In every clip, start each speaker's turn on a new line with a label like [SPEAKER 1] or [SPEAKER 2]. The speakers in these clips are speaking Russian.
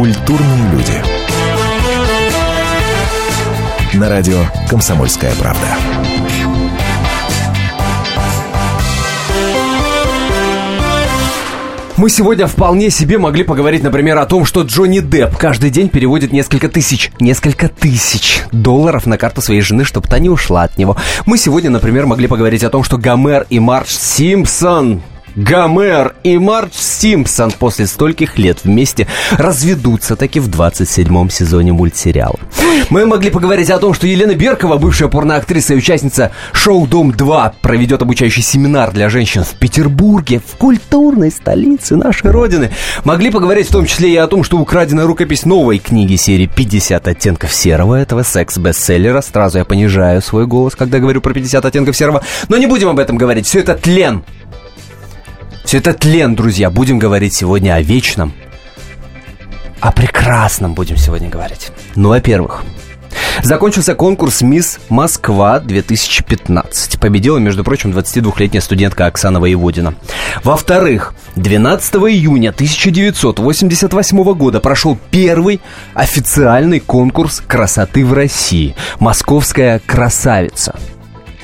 [SPEAKER 1] Культурные люди. На радио «Комсомольская правда».
[SPEAKER 2] Мы сегодня вполне себе могли поговорить, например, о том, что Джонни Депп каждый день переводит несколько тысяч, несколько тысяч долларов на карту своей жены, чтобы та не ушла от него. Мы сегодня, например, могли поговорить о том, что Гомер и Марш Симпсон Гомер и Марч Симпсон после стольких лет вместе разведутся таки в 27-м сезоне мультсериала. Мы могли поговорить о том, что Елена Беркова, бывшая порноактриса и участница шоу «Дом-2», проведет обучающий семинар для женщин в Петербурге, в культурной столице нашей Родины. Могли поговорить в том числе и о том, что украдена рукопись новой книги серии «50 оттенков серого» этого секс-бестселлера. Сразу я понижаю свой голос, когда говорю про «50 оттенков серого». Но не будем об этом говорить. Все это тлен. Все это тлен, друзья. Будем говорить сегодня о вечном. О прекрасном будем сегодня говорить. Ну, во-первых, Закончился конкурс «Мисс Москва-2015». Победила, между прочим, 22-летняя студентка Оксана Воеводина. Во-вторых, 12 июня 1988 года прошел первый официальный конкурс красоты в России «Московская красавица».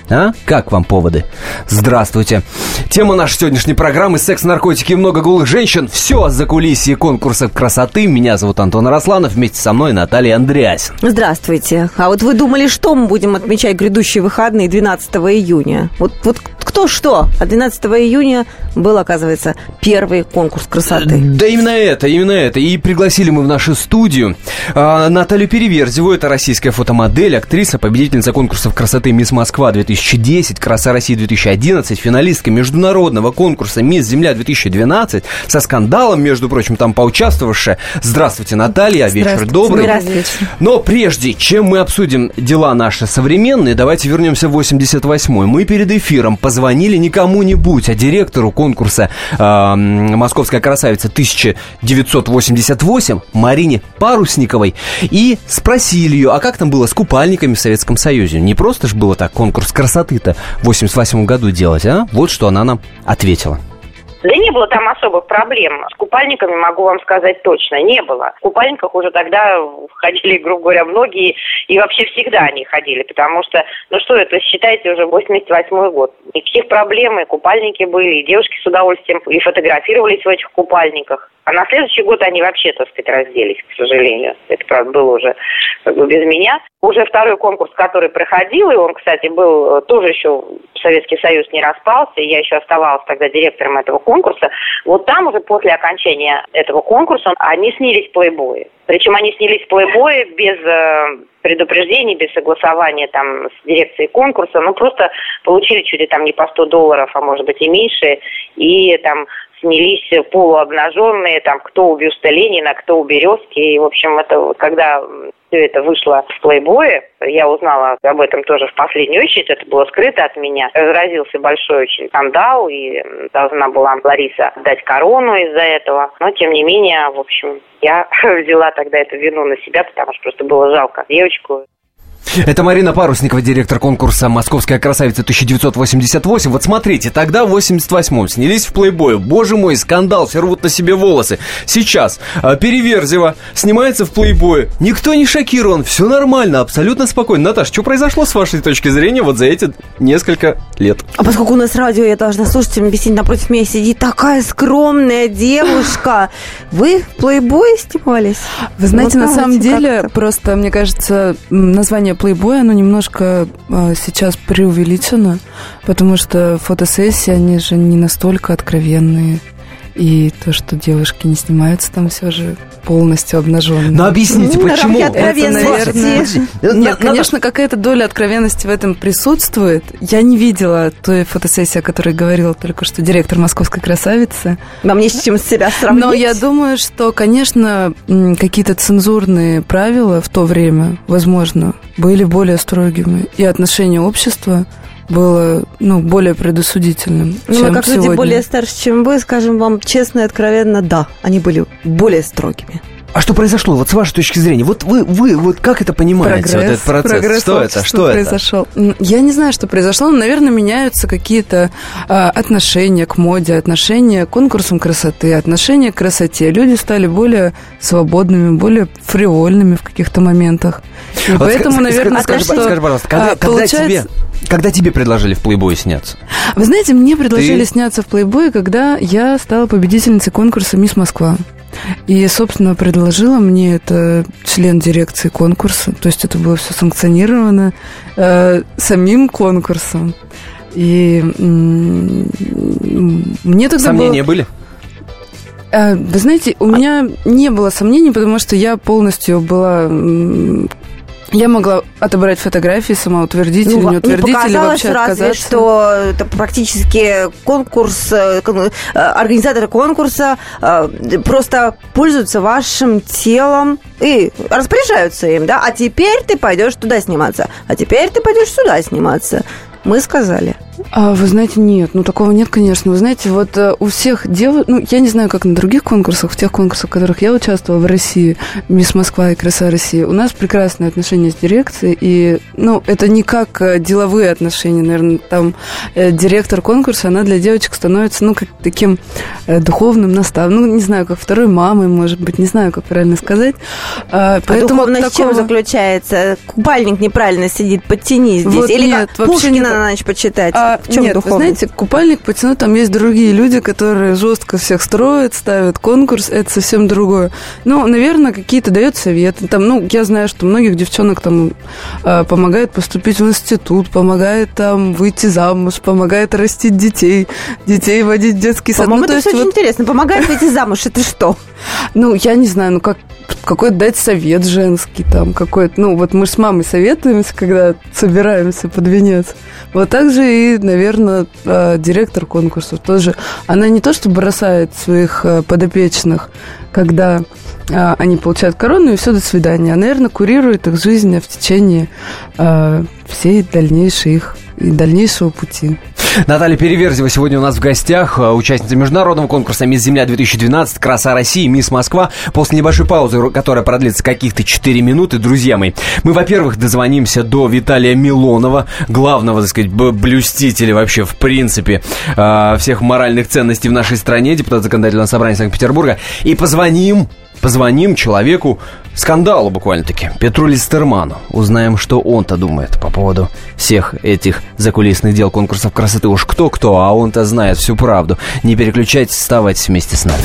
[SPEAKER 2] А? Как вам поводы? Здравствуйте. Тема нашей сегодняшней программы «Секс, наркотики и много голых женщин». Все за кулисье конкурса красоты. Меня зовут Антон Росланов. Вместе со мной Наталья Андреасин.
[SPEAKER 3] Здравствуйте. А вот вы думали, что мы будем отмечать грядущие выходные 12 июня? Вот, вот кто что? А 12 июня был, оказывается, первый конкурс красоты.
[SPEAKER 2] Да именно это, именно это. И пригласили мы в нашу студию а, Наталью Переверзеву. Это российская фотомодель, актриса, победительница конкурсов красоты «Мисс Москва 2010», «Краса России 2011», финалистка международного конкурса «Мисс Земля 2012» со скандалом, между прочим, там поучаствовавшая. Здравствуйте, Наталья. Вечер добрый.
[SPEAKER 3] Здравствуйте.
[SPEAKER 2] Но прежде, чем мы обсудим дела наши современные, давайте вернемся в 88-й. Мы перед эфиром позвонили не кому-нибудь, а директору конкурса э, «Московская красавица 1988» Марине Парусниковой и спросили ее, а как там было с купальниками в Советском Союзе? Не просто же было так конкурс красоты-то в 88 году делать, а? Вот что она нам ответила.
[SPEAKER 4] Да не было там особых проблем. С купальниками могу вам сказать точно, не было. В купальниках уже тогда ходили, грубо говоря, многие, и вообще всегда они ходили, потому что, ну что это, считайте, уже 88 год. Никаких проблем, и купальники были, и девушки с удовольствием и фотографировались в этих купальниках. А на следующий год они вообще, так сказать, разделись, к сожалению. Это, правда, было уже как бы без меня. Уже второй конкурс, который проходил, и он, кстати, был тоже еще Советский Союз не распался, и я еще оставалась тогда директором этого конкурса. Вот там уже после окончания этого конкурса они снились плейбои. Причем они снялись в плейбое без э, предупреждений, без согласования там с дирекцией конкурса. Ну, просто получили чуть ли там не по 100 долларов, а может быть и меньше. И там снялись полуобнаженные, там, кто у бюста Ленина, кто у Березки. И, в общем, это когда все это вышло в плейбое, я узнала об этом тоже в последнюю очередь, это было скрыто от меня. Разразился большой очень скандал, и должна была Лариса дать корону из-за этого. Но, тем не менее, в общем, я взяла тогда эту вину на себя, потому что просто было жалко девочку.
[SPEAKER 2] Это Марина Парусникова, директор конкурса «Московская красавица 1988». Вот смотрите, тогда в 88-м снялись в плейбое. Боже мой, скандал, все рвут на себе волосы. Сейчас а, Переверзева снимается в плейбое. Никто не шокирован, все нормально, абсолютно спокойно. Наташ, что произошло с вашей точки зрения вот за эти несколько лет?
[SPEAKER 3] А поскольку у нас радио, я должна слушать, объяснить, напротив меня сидит такая скромная девушка. Вы в плейбое снимались?
[SPEAKER 5] Вы знаете,
[SPEAKER 3] Вот
[SPEAKER 5] на самом деле, просто, мне кажется, название Playboy, оно немножко э, сейчас преувеличено, потому что фотосессии, они же не настолько откровенные. И то, что девушки не снимаются там все же полностью обнаженные.
[SPEAKER 2] Ну объясните, почему?
[SPEAKER 3] откровенности.
[SPEAKER 5] наверное,
[SPEAKER 2] На-
[SPEAKER 5] Нет, конечно, какая-то доля откровенности в этом присутствует. Я не видела той фотосессии, о которой говорила только что директор «Московской красавицы».
[SPEAKER 3] Вам не с чем себя сравнить.
[SPEAKER 5] Но я думаю, что, конечно, какие-то цензурные правила в то время, возможно, были более строгими. И отношение общества было ну, более предосудительным,
[SPEAKER 3] Ну,
[SPEAKER 5] чем
[SPEAKER 3] мы, как люди
[SPEAKER 5] сегодня.
[SPEAKER 3] более старше, чем вы, скажем вам честно и откровенно, да, они были более строгими.
[SPEAKER 2] А что произошло, вот с вашей точки зрения? Вот вы, вы вот как это понимаете, вот этот процесс?
[SPEAKER 5] прогресс
[SPEAKER 2] что это? Что это?
[SPEAKER 5] произошел? М, Я не знаю, что произошло, но, наверное, меняются какие-то а, отношения к моде, отношения к конкурсам красоты, отношения к красоте. Люди стали более свободными, более фривольными в каких-то моментах. И
[SPEAKER 2] Вот
[SPEAKER 5] поэтому,
[SPEAKER 2] ска-
[SPEAKER 5] наверное,
[SPEAKER 2] скажи,
[SPEAKER 5] что,
[SPEAKER 2] скажи, пожалуйста, когда,
[SPEAKER 5] а,
[SPEAKER 2] когда
[SPEAKER 5] получается-
[SPEAKER 2] тебе, когда тебе предложили в плейбой сняться?
[SPEAKER 5] Вы знаете, мне предложили
[SPEAKER 2] Ты-
[SPEAKER 5] сняться в плейбой, когда я стала победительницей конкурса «Мисс Москва». И, собственно, предложила мне это член дирекции конкурса. То есть это было все санкционировано э, самим конкурсом. И мне тогда было-
[SPEAKER 2] Сомнения были?
[SPEAKER 5] Э, Вы знаете, у меня не было сомнений, потому что я полностью была... Я могла отобрать фотографии, сама утвердить или
[SPEAKER 3] Ну,
[SPEAKER 5] не
[SPEAKER 3] не
[SPEAKER 5] утвердить, или
[SPEAKER 3] показалось
[SPEAKER 5] вообще
[SPEAKER 3] разве,
[SPEAKER 5] отказаться.
[SPEAKER 3] что это практически конкурс, э, э, организаторы конкурса э, просто пользуются вашим телом и распоряжаются им, да, а теперь ты пойдешь туда сниматься, а теперь ты пойдешь сюда сниматься. Мы сказали.
[SPEAKER 5] А, вы знаете, нет, ну такого нет, конечно. Вы знаете, вот э, у всех дев... ну я не знаю, как на других конкурсах, в тех конкурсах, в которых я участвовала в России, Мисс Москва и Краса России, у нас прекрасные отношения с дирекцией, и, ну, это не как э, деловые отношения, наверное, там э, директор конкурса, она для девочек становится, ну, как таким э, духовным наставом, ну, не знаю, как второй мамой, может быть, не знаю, как правильно сказать. А,
[SPEAKER 3] А духовность в чем
[SPEAKER 5] такого-
[SPEAKER 3] заключается? Купальник неправильно сидит, подтяни здесь.
[SPEAKER 5] Вот
[SPEAKER 3] Или
[SPEAKER 5] нет,
[SPEAKER 3] как
[SPEAKER 5] не
[SPEAKER 3] Пушкина
[SPEAKER 5] так.
[SPEAKER 3] на ночь почитать.
[SPEAKER 5] А,
[SPEAKER 3] в чем
[SPEAKER 5] нет, вы
[SPEAKER 3] духовность?
[SPEAKER 5] знаете, купальник потянуть, там есть другие люди, которые жестко всех строят, ставят конкурс, это совсем другое. Ну, наверное, какие-то дают советы. Там, ну, я знаю, что многих девчонок там э, помогает поступить в институт, помогает там выйти замуж, помогает растить детей, детей водить в детский сад.
[SPEAKER 3] По-моему,
[SPEAKER 5] ну, то
[SPEAKER 3] это
[SPEAKER 5] есть
[SPEAKER 3] все очень
[SPEAKER 5] вот,
[SPEAKER 3] интересно. Помогает выйти замуж, это что?
[SPEAKER 5] ну, я не знаю, ну, как какой-то дать совет женский там, какой-то, ну, вот мы с мамой советуемся, когда собираемся под венец. Вот так же и, наверное, э, директор конкурсов тоже. Она не то, что бросает своих э, подопечных, когда э, они получают корону, и все, до свидания. А, наверное, курирует их жизнь в течение всей дальнейшей их и дальнейшего пути.
[SPEAKER 2] Наталья Переверзева сегодня у нас в гостях, э, участница международного конкурса «Мисс Земля-2012», «Краса России», «Мисс Москва». После небольшой паузы, которая продлится каких-то 4 минуты, друзья мои, мы, во-первых, дозвонимся до Виталия Милонова, главного, так сказать, блюстителя вообще, в принципе, э, всех моральных ценностей в нашей стране, депутат законодательного собрания Санкт-Петербурга, и позвоним Позвоним человеку, скандалу буквально-таки, Петру Листерману. Узнаем, что он-то думает по поводу всех этих закулисных дел конкурсов красоты. Уж кто-кто, а он-то знает всю правду. Не переключайтесь, оставайтесь вместе с нами.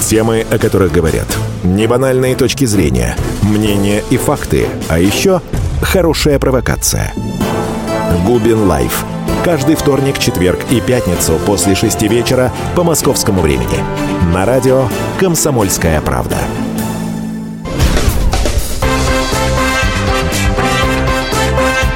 [SPEAKER 1] Темы, о которых говорят. Небанальные точки зрения, мнения и факты. А еще хорошая провокация. Губин Live. Каждый вторник, четверг и пятницу после шести вечера по московскому времени. На радио «Комсомольская правда».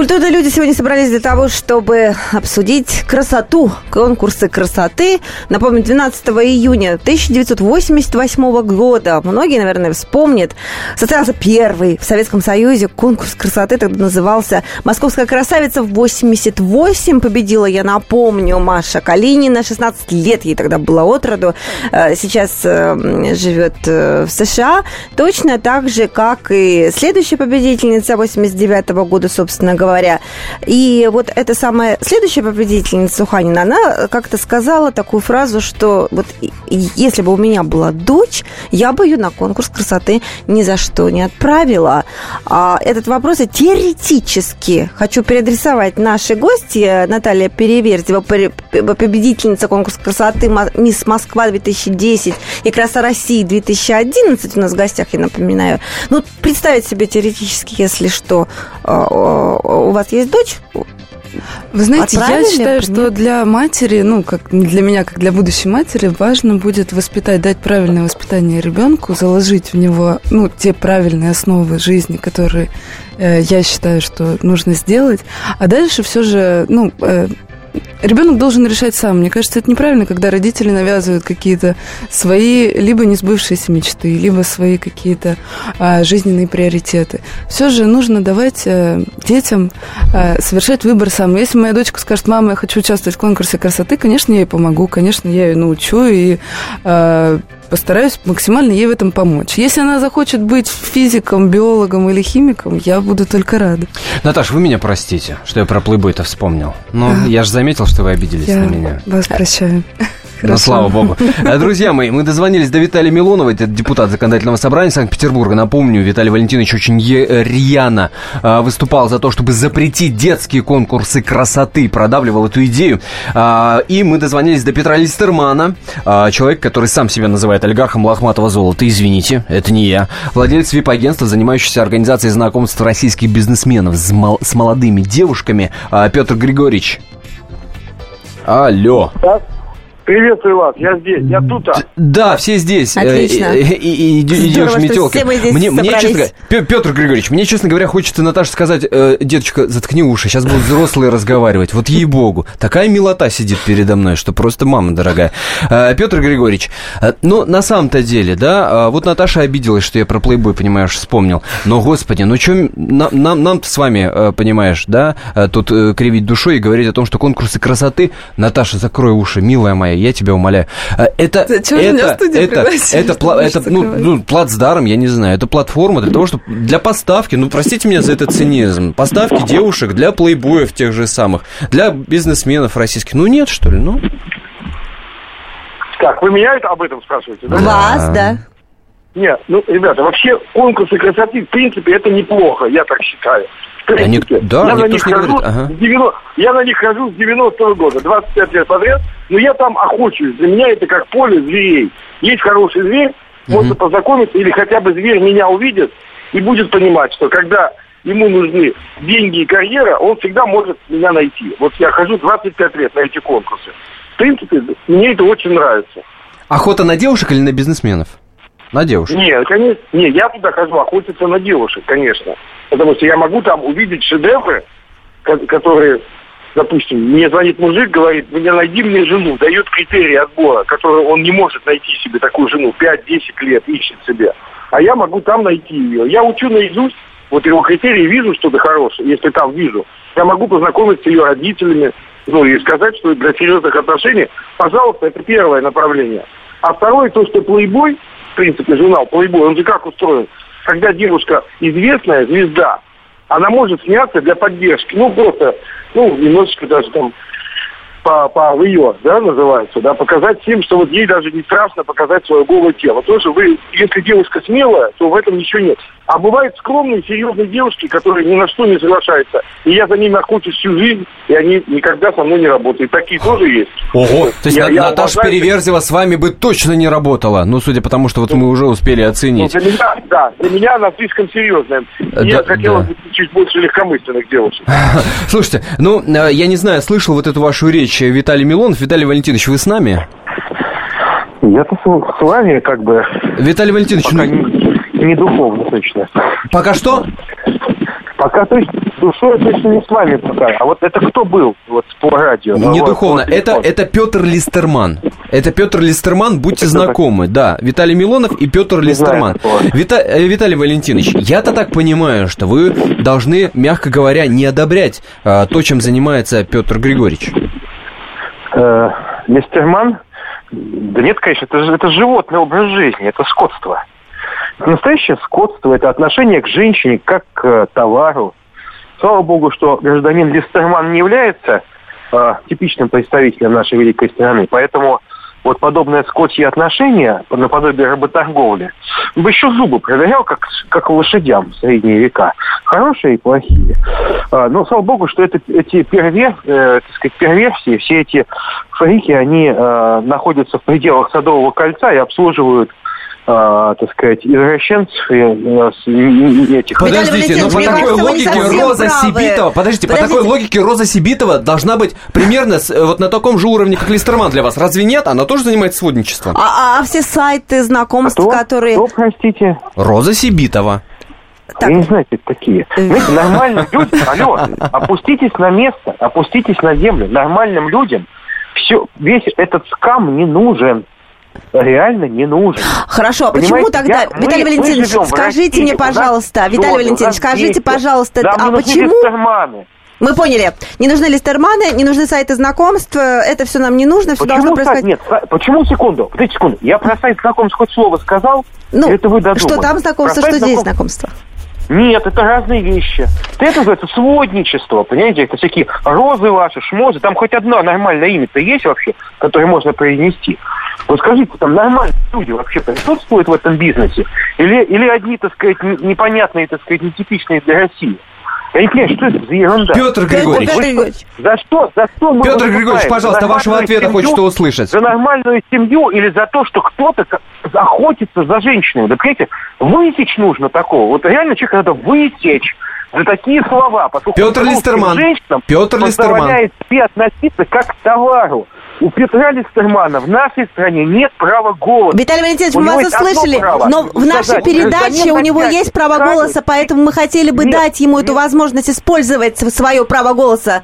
[SPEAKER 3] Культурные люди сегодня собрались для того, чтобы обсудить красоту, конкурсы красоты. Напомню, 12 июня 1988 года, многие, наверное, вспомнят, состоялся первый в Советском Союзе конкурс красоты, тогда назывался «Московская красавица» в 88 победила, я напомню, Маша Калинина, 16 лет ей тогда было от роду, Э, сейчас э, живет э, в США, точно так же, как и следующая победительница 89 года, собственно говоря. И вот эта самая следующая победительница Суханина, она как-то сказала такую фразу, что вот если бы у меня была дочь, я бы ее на конкурс красоты ни за что не отправила. А этот вопрос я теоретически хочу переадресовать нашей гости Наталья Переверзева, победительница конкурса красоты «Мисс Москва 2010» и «Краса России 2011» у нас в гостях, я напоминаю. Ну, представить себе теоретически, если что, а, а, у вас есть дочь,
[SPEAKER 5] Вы знаете,
[SPEAKER 3] Отправили,
[SPEAKER 5] я считаю, что для матери, ну, как для меня, как для будущей матери, важно будет воспитать, дать правильное воспитание ребенку, заложить в него, ну, те правильные основы жизни, которые э, я считаю, что нужно сделать. А дальше все же, ну, э, ребенок должен решать сам. Мне кажется, это неправильно, когда родители навязывают какие-то свои либо несбывшиеся мечты, либо свои какие-то а, жизненные приоритеты. Все же нужно давать а, детям а, совершать выбор сам. Если моя дочка скажет, мама, я хочу участвовать в конкурсе красоты, конечно, я ей помогу, конечно, я ее научу и а, постараюсь максимально ей в этом помочь. Если она захочет быть физиком, биологом или химиком, я буду только рада.
[SPEAKER 2] Наташа, вы меня простите, что я про плейбой-то вспомнил. Но а, я же заметил, что вы обиделись
[SPEAKER 5] я
[SPEAKER 2] на меня.
[SPEAKER 5] вас прощаю.
[SPEAKER 2] Хорошо. Ну, слава богу. Э, друзья мои, мы дозвонились до Виталия Милонова, это депутат законодательного собрания Санкт-Петербурга. Напомню, Виталий Валентинович очень рьяно э, выступал за то, чтобы запретить детские конкурсы красоты, продавливал эту идею. А, и мы дозвонились до Петра Листермана, а, человек, который сам себя называет олигархом лохматого золота. Извините, это не я. Владелец вип-агентства, занимающийся организацией знакомств российских бизнесменов с, мол- с молодыми девушками. А, Петр Григорьевич. Алло.
[SPEAKER 6] Да? Приветствую вас, я здесь, я тут. -а.
[SPEAKER 2] Да, все здесь.
[SPEAKER 3] Отлично.
[SPEAKER 2] Э, И, и, и, идешь
[SPEAKER 3] Здорово, что
[SPEAKER 2] метелки.
[SPEAKER 3] все мы здесь
[SPEAKER 2] Мне, мне, честно Петр Григорьевич, мне, честно говоря, хочется, Наташа, сказать, э, деточка, заткни уши, сейчас будут взрослые разговаривать. Вот ей-богу, такая милота сидит передо мной, что просто мама дорогая. Э, Петр Григорьевич, э, ну, на самом-то деле, да, э, вот Наташа обиделась, что я про плейбой, понимаешь, вспомнил. Но, господи, ну что нам, нам, нам-то с вами, э, понимаешь, да, э, тут э, кривить душой и говорить о том, что конкурсы красоты... Наташа, закрой уши, милая моя, я тебя умоляю. Э, Это,
[SPEAKER 5] Зачем
[SPEAKER 2] это, это, это,
[SPEAKER 5] значит
[SPEAKER 2] это, ну, ну, плацдарм, я не знаю, это платформа для того, чтобы для поставки, ну, простите меня за этот цинизм, поставки девушек для плейбоев тех же самых, для бизнесменов российских. Ну, нет, что ли, ну?
[SPEAKER 6] Так, вы меня это об этом спрашиваете, да?
[SPEAKER 3] Вас, да.
[SPEAKER 6] Нет, ну, ребята, вообще конкурсы красоты, в принципе, это неплохо, я так считаю.
[SPEAKER 2] А ник- да,
[SPEAKER 6] я, на них
[SPEAKER 2] не
[SPEAKER 6] хожу
[SPEAKER 2] говорит, ага.
[SPEAKER 6] с 90 я на них хожу с 90-го года, 25 лет подряд, но я там охочусь. Для меня это как поле зверей. Есть хороший зверь, можно познакомиться, или хотя бы зверь меня увидит и будет понимать, что когда ему нужны деньги и карьера, он всегда может меня найти. Вот я хожу 25 лет на эти конкурсы. В принципе, мне это очень нравится.
[SPEAKER 2] Охота на девушек или на бизнесменов? На девушек.
[SPEAKER 6] Не, конечно, не, я туда хожу охотиться на девушек, конечно. Потому что я могу там увидеть шедевры, ко- которые, допустим, мне звонит мужик, говорит, мне найди мне жену, дает критерии отбора, которые он не может найти себе такую жену, 5-10 лет ищет себе. А я могу там найти ее. Я учу наизусть, вот его критерии, вижу что-то хорошее, если там вижу. Я могу познакомиться с ее родителями, ну и сказать, что для серьезных отношений, пожалуйста, это первое направление. А второе, то, что плейбой, в принципе, журнал плейбой, он же как устроен? Когда девушка известная, звезда, она может сняться для поддержки. Ну, просто, ну, немножечко даже там по, по ее, да, называется, да, показать всем, что вот ей даже не страшно показать свое голое тело. Тоже вы, если девушка смелая, то в этом ничего нет. А бывают скромные, серьезные девушки, которые ни на что не соглашаются. И я за ними охочусь всю жизнь, и они никогда со мной не работают. Такие тоже есть.
[SPEAKER 2] Ого! То есть
[SPEAKER 6] Я-
[SPEAKER 2] На-
[SPEAKER 6] я
[SPEAKER 2] Наташа
[SPEAKER 6] уважаю-
[SPEAKER 2] Переверзева с вами бы точно не работала. Ну, судя по тому, что вот мы уже успели
[SPEAKER 6] Ну,
[SPEAKER 2] оценить.
[SPEAKER 6] для меня, да, для меня она слишком серьезная.
[SPEAKER 2] Э,
[SPEAKER 6] Я
[SPEAKER 2] да,
[SPEAKER 6] хотела
[SPEAKER 2] да.
[SPEAKER 6] бы чуть больше легкомысленных девушек.
[SPEAKER 2] Слушайте, ну, э, я не знаю, слышал вот эту вашу речь э, Виталий Милонов. Виталий Валентинович, вы с нами?
[SPEAKER 7] Я-то с, с вами как бы
[SPEAKER 2] Виталий Валентинович,
[SPEAKER 7] пока
[SPEAKER 2] ну,
[SPEAKER 7] не, не духовно точно.
[SPEAKER 2] пока что?
[SPEAKER 7] Пока точно душой точно не с вами пока. А вот это кто был вот по радио?
[SPEAKER 2] Не духовно.
[SPEAKER 7] вот,
[SPEAKER 2] Это, это Петр Листерман. Это Петр Листерман, будьте
[SPEAKER 7] Это
[SPEAKER 2] знакомы. Да, Виталий Милонов и Петр
[SPEAKER 7] знаю
[SPEAKER 2] Листерман. Вита- э, Виталий Валентинович, я-то так понимаю, что вы должны, мягко говоря, не одобрять э, то, чем занимается Петр Григорьевич.
[SPEAKER 7] Э, Листерман? Да нет, конечно, это, это животный образ жизни, это скотство. Настоящее скотство, это отношение к женщине как к э, товару. Слава богу, что гражданин Листерман не является э, типичным представителем нашей великой страны, поэтому вот подобное скотье отношение, наподобие работорговли, он бы еще зубы проверял, как, как лошадям в средние века. Хорошие и плохие. А, но слава богу, что это, эти первер, э, так сказать, перверсии, все эти фрики, они э, находятся в пределах Садового кольца и обслуживают э, так сказать, извращенцев и э, с- н- н- этих...
[SPEAKER 2] Подождите, но
[SPEAKER 3] Валентинович,
[SPEAKER 2] по такой логике Роза
[SPEAKER 3] правы.
[SPEAKER 2] Сибитова, подождите, по такой
[SPEAKER 3] Подождите.
[SPEAKER 2] логике Роза Сибитова должна быть примерно с- э, вот на таком же уровне, как Листерман для вас. Разве нет? Она тоже занимается сводничеством.
[SPEAKER 3] А, а- а все сайты знакомств,
[SPEAKER 7] Кто?
[SPEAKER 3] которые...
[SPEAKER 7] Кто, простите?
[SPEAKER 2] Роза Сибитова.
[SPEAKER 3] Так.
[SPEAKER 7] Я не знаю, кто это такие. Знаете, нормальным людям, алло, опуститесь на место, опуститесь на землю. Нормальным людям все, весь этот скам не нужен. Реально не нужен.
[SPEAKER 3] Хорошо, а почему тогда,
[SPEAKER 7] я-
[SPEAKER 3] Виталий
[SPEAKER 7] мы
[SPEAKER 3] Валентинович, скажите
[SPEAKER 7] России,
[SPEAKER 3] мне, пожалуйста, Виталий Валентинович, скажите, пожалуйста,
[SPEAKER 7] Нам
[SPEAKER 3] а почему... Мы поняли, не нужны листерманы, не нужны сайты знакомств, это все нам не нужно, все должно
[SPEAKER 7] Почему сайт?
[SPEAKER 3] происходить...
[SPEAKER 7] Нет, почему секунду? Подождите секунду. Я про сайт знакомств хоть слово сказал?
[SPEAKER 3] Ну,
[SPEAKER 7] это вы додумали?
[SPEAKER 3] что там знакомство,
[SPEAKER 7] Про
[SPEAKER 3] что здесь
[SPEAKER 7] знакомств-
[SPEAKER 3] знакомство?
[SPEAKER 7] Нет, это разные вещи. Это называется сводничество, понимаете? Это всякие розы ваши, шмозы. Там хоть одно нормальное имя-то есть вообще, которое можно произнести? Вот скажите, там нормальные люди вообще присутствуют в этом бизнесе? Или, или одни, так сказать, непонятные, так сказать, нетипичные для России? Понимаю, что это за ерунда?
[SPEAKER 2] Петр Григорьевич.
[SPEAKER 3] Петр Григорьевич,
[SPEAKER 7] За что? За что мы
[SPEAKER 2] Петр? Григорьевич, пожалуйста, вашего ответа
[SPEAKER 7] семью?
[SPEAKER 2] хочется услышать.
[SPEAKER 7] За нормальную семью или за то, что кто-то охотится за женщиной? Да, понимаете, высечь нужно такого. Вот реально человека надо высечь за такие слова.
[SPEAKER 2] Петр Листерман.
[SPEAKER 7] женщинам
[SPEAKER 2] Петр Листерман.
[SPEAKER 7] позволяет себе относиться как к товару. У Петра Листермана в нашей стране нет права голоса.
[SPEAKER 3] Виталий Валентинович, мы вас услышали,
[SPEAKER 7] право
[SPEAKER 3] но в нашей передаче у него есть право
[SPEAKER 7] скажет,
[SPEAKER 3] голоса, поэтому мы хотели бы
[SPEAKER 7] Нет,
[SPEAKER 3] дать ему эту
[SPEAKER 7] нет.
[SPEAKER 3] возможность использовать свое право голоса.